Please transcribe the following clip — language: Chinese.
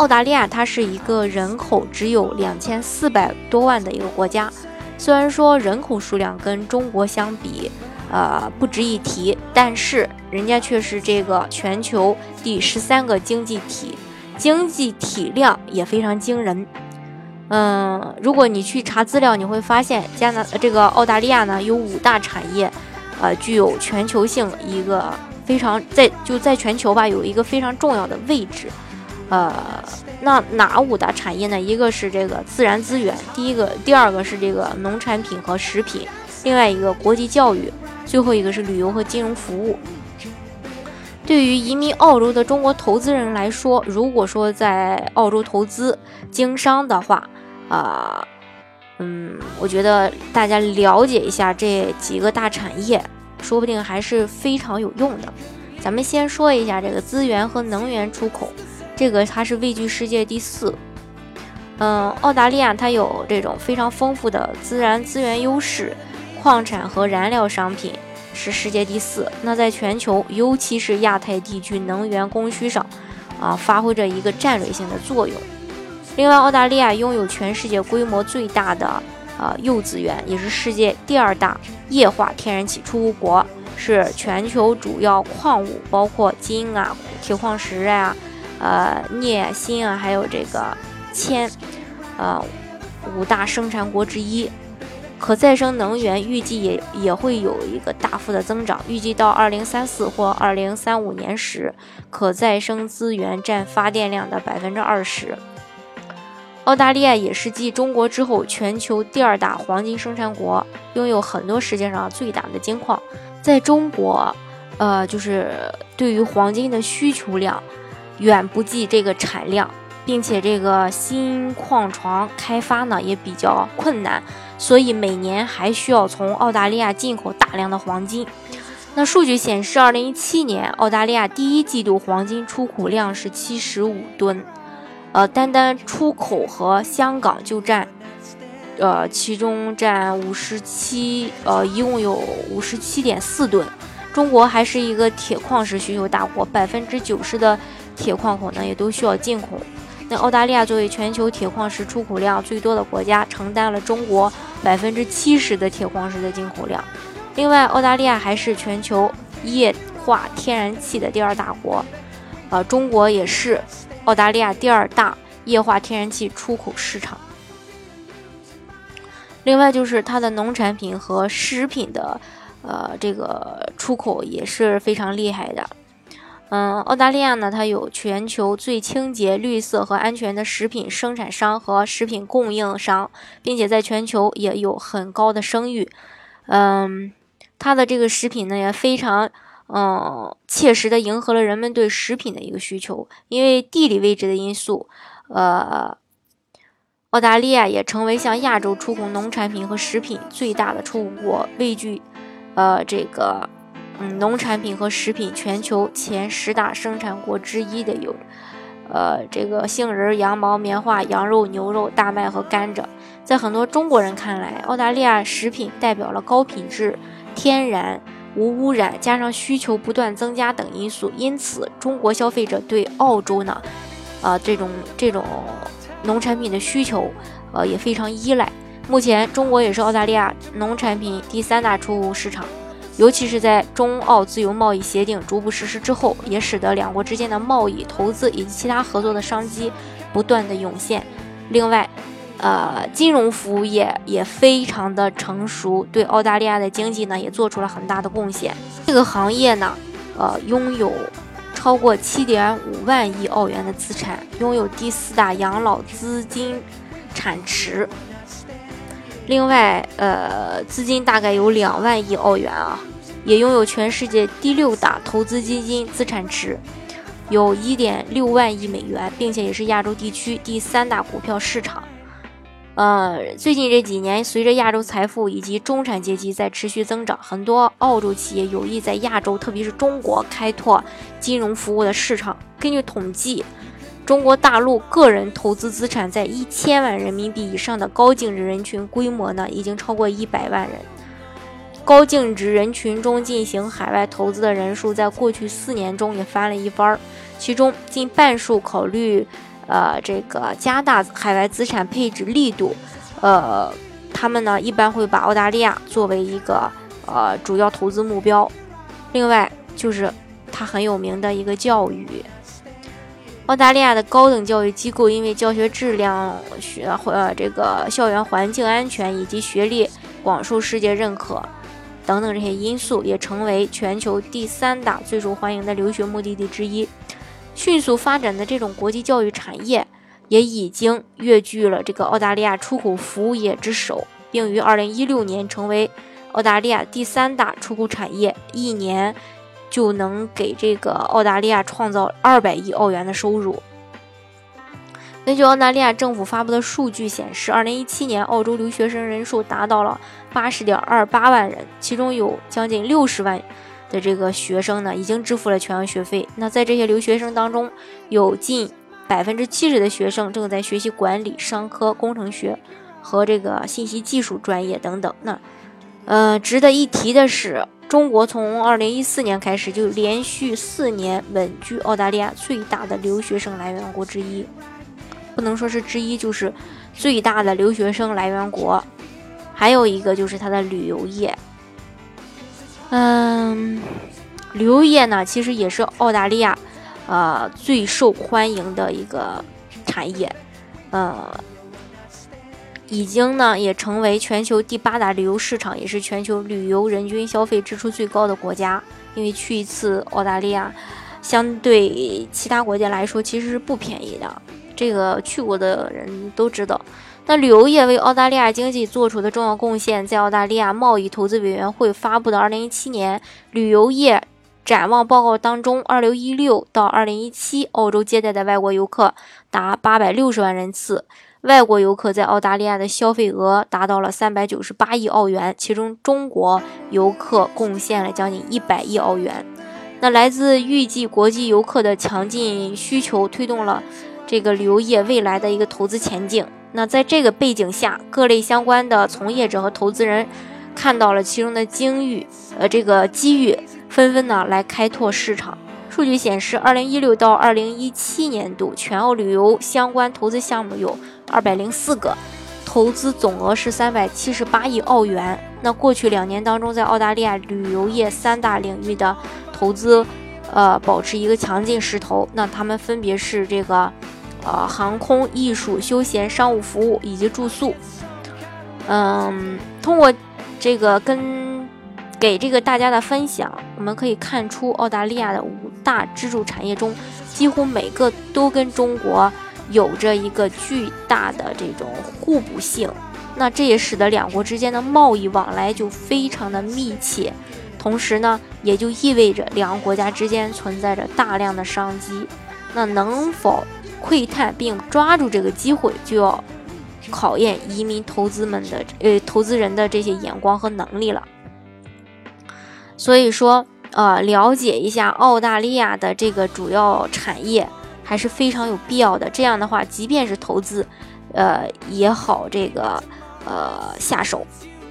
澳大利亚它是一个人口只有两千四百多万的一个国家，虽然说人口数量跟中国相比，呃不值一提，但是人家却是这个全球第十三个经济体，经济体量也非常惊人。嗯，如果你去查资料，你会发现加拿这个澳大利亚呢有五大产业，呃具有全球性一个非常在就在全球吧有一个非常重要的位置。呃，那哪五大产业呢？一个是这个自然资源，第一个，第二个是这个农产品和食品，另外一个国际教育，最后一个是旅游和金融服务。对于移民澳洲的中国投资人来说，如果说在澳洲投资经商的话，啊，嗯，我觉得大家了解一下这几个大产业，说不定还是非常有用的。咱们先说一下这个资源和能源出口。这个它是位居世界第四，嗯，澳大利亚它有这种非常丰富的自然资源优势，矿产和燃料商品是世界第四。那在全球，尤其是亚太地区能源供需上，啊，发挥着一个战略性的作用。另外，澳大利亚拥有全世界规模最大的啊铀资源，也是世界第二大液化天然气出口国，是全球主要矿物，包括金啊、铁矿石啊。呃，镍、锌啊，还有这个铅，呃，五大生产国之一。可再生能源预计也也会有一个大幅的增长，预计到二零三四或二零三五年时，可再生资源占发电量的百分之二十。澳大利亚也是继中国之后全球第二大黄金生产国，拥有很多世界上最大的金矿。在中国，呃，就是对于黄金的需求量。远不及这个产量，并且这个新矿床开发呢也比较困难，所以每年还需要从澳大利亚进口大量的黄金。那数据显示，二零一七年澳大利亚第一季度黄金出口量是七十五吨，呃，单单出口和香港就占，呃，其中占五十七，呃，一共有五十七点四吨。中国还是一个铁矿石需求大国，百分之九十的。铁矿口呢也都需要进口。那澳大利亚作为全球铁矿石出口量最多的国家，承担了中国百分之七十的铁矿石的进口量。另外，澳大利亚还是全球液化天然气的第二大国，呃，中国也是澳大利亚第二大液化天然气出口市场。另外，就是它的农产品和食品的，呃，这个出口也是非常厉害的。嗯，澳大利亚呢，它有全球最清洁、绿色和安全的食品生产商和食品供应商，并且在全球也有很高的声誉。嗯，它的这个食品呢也非常嗯切实的迎合了人们对食品的一个需求。因为地理位置的因素，呃，澳大利亚也成为向亚洲出口农产品和食品最大的出口国，位居呃这个。嗯，农产品和食品全球前十大生产国之一的有，呃，这个杏仁、羊毛、棉花、羊肉、牛肉、大麦和甘蔗。在很多中国人看来，澳大利亚食品代表了高品质、天然、无污染，加上需求不断增加等因素，因此中国消费者对澳洲呢，呃，这种这种农产品的需求，呃，也非常依赖。目前，中国也是澳大利亚农产品第三大出口市场。尤其是在中澳自由贸易协定逐步实施之后，也使得两国之间的贸易、投资以及其他合作的商机不断的涌现。另外，呃，金融服务业也非常的成熟，对澳大利亚的经济呢也做出了很大的贡献。这个行业呢，呃，拥有超过七点五万亿澳元的资产，拥有第四大养老资金产池。另外，呃，资金大概有两万亿澳元啊，也拥有全世界第六大投资基金资产池。有一点六万亿美元，并且也是亚洲地区第三大股票市场。呃，最近这几年，随着亚洲财富以及中产阶级在持续增长，很多澳洲企业有意在亚洲，特别是中国开拓金融服务的市场。根据统计，中国大陆个人投资资产在一千万人民币以上的高净值人群规模呢，已经超过一百万人。高净值人群中进行海外投资的人数，在过去四年中也翻了一番儿，其中近半数考虑。呃，这个加大海外资产配置力度，呃，他们呢一般会把澳大利亚作为一个呃主要投资目标。另外就是它很有名的一个教育，澳大利亚的高等教育机构因为教学质量、学呃这个校园环境安全以及学历广受世界认可等等这些因素，也成为全球第三大最受欢迎的留学目的地之一。迅速发展的这种国际教育产业，也已经跃居了这个澳大利亚出口服务业之首，并于二零一六年成为澳大利亚第三大出口产业，一年就能给这个澳大利亚创造二百亿澳元的收入。根据澳大利亚政府发布的数据显示，二零一七年澳洲留学生人数达到了八十点二八万人，其中有将近六十万。的这个学生呢，已经支付了全额学费。那在这些留学生当中，有近百分之七十的学生正在学习管理、商科、工程学和这个信息技术专业等等。那，呃，值得一提的是，中国从二零一四年开始就连续四年稳居澳大利亚最大的留学生来源国之一，不能说是之一，就是最大的留学生来源国。还有一个就是它的旅游业。嗯，旅游业呢，其实也是澳大利亚，呃，最受欢迎的一个产业，呃，已经呢也成为全球第八大旅游市场，也是全球旅游人均消费支出最高的国家。因为去一次澳大利亚，相对其他国家来说，其实是不便宜的，这个去过的人都知道。那旅游业为澳大利亚经济做出的重要贡献，在澳大利亚贸易投资委员会发布的2017年旅游业展望报告当中，2016到2017，澳洲接待的外国游客达860万人次，外国游客在澳大利亚的消费额达到了398亿澳元，其中中国游客贡献了将近100亿澳元。那来自预计国际游客的强劲需求，推动了这个旅游业未来的一个投资前景。那在这个背景下，各类相关的从业者和投资人看到了其中的机遇，呃，这个机遇纷纷呢来开拓市场。数据显示，二零一六到二零一七年度全澳旅游相关投资项目有二百零四个，投资总额是三百七十八亿澳元。那过去两年当中，在澳大利亚旅游业三大领域的投资，呃，保持一个强劲势头。那他们分别是这个。呃，航空、艺术、休闲、商务服务以及住宿。嗯，通过这个跟给这个大家的分享，我们可以看出，澳大利亚的五大支柱产业中，几乎每个都跟中国有着一个巨大的这种互补性。那这也使得两国之间的贸易往来就非常的密切，同时呢，也就意味着两个国家之间存在着大量的商机。那能否？窥探并抓住这个机会，就要考验移民投资们的呃投资人的这些眼光和能力了。所以说，呃，了解一下澳大利亚的这个主要产业还是非常有必要的。这样的话，即便是投资，呃，也好这个呃下手。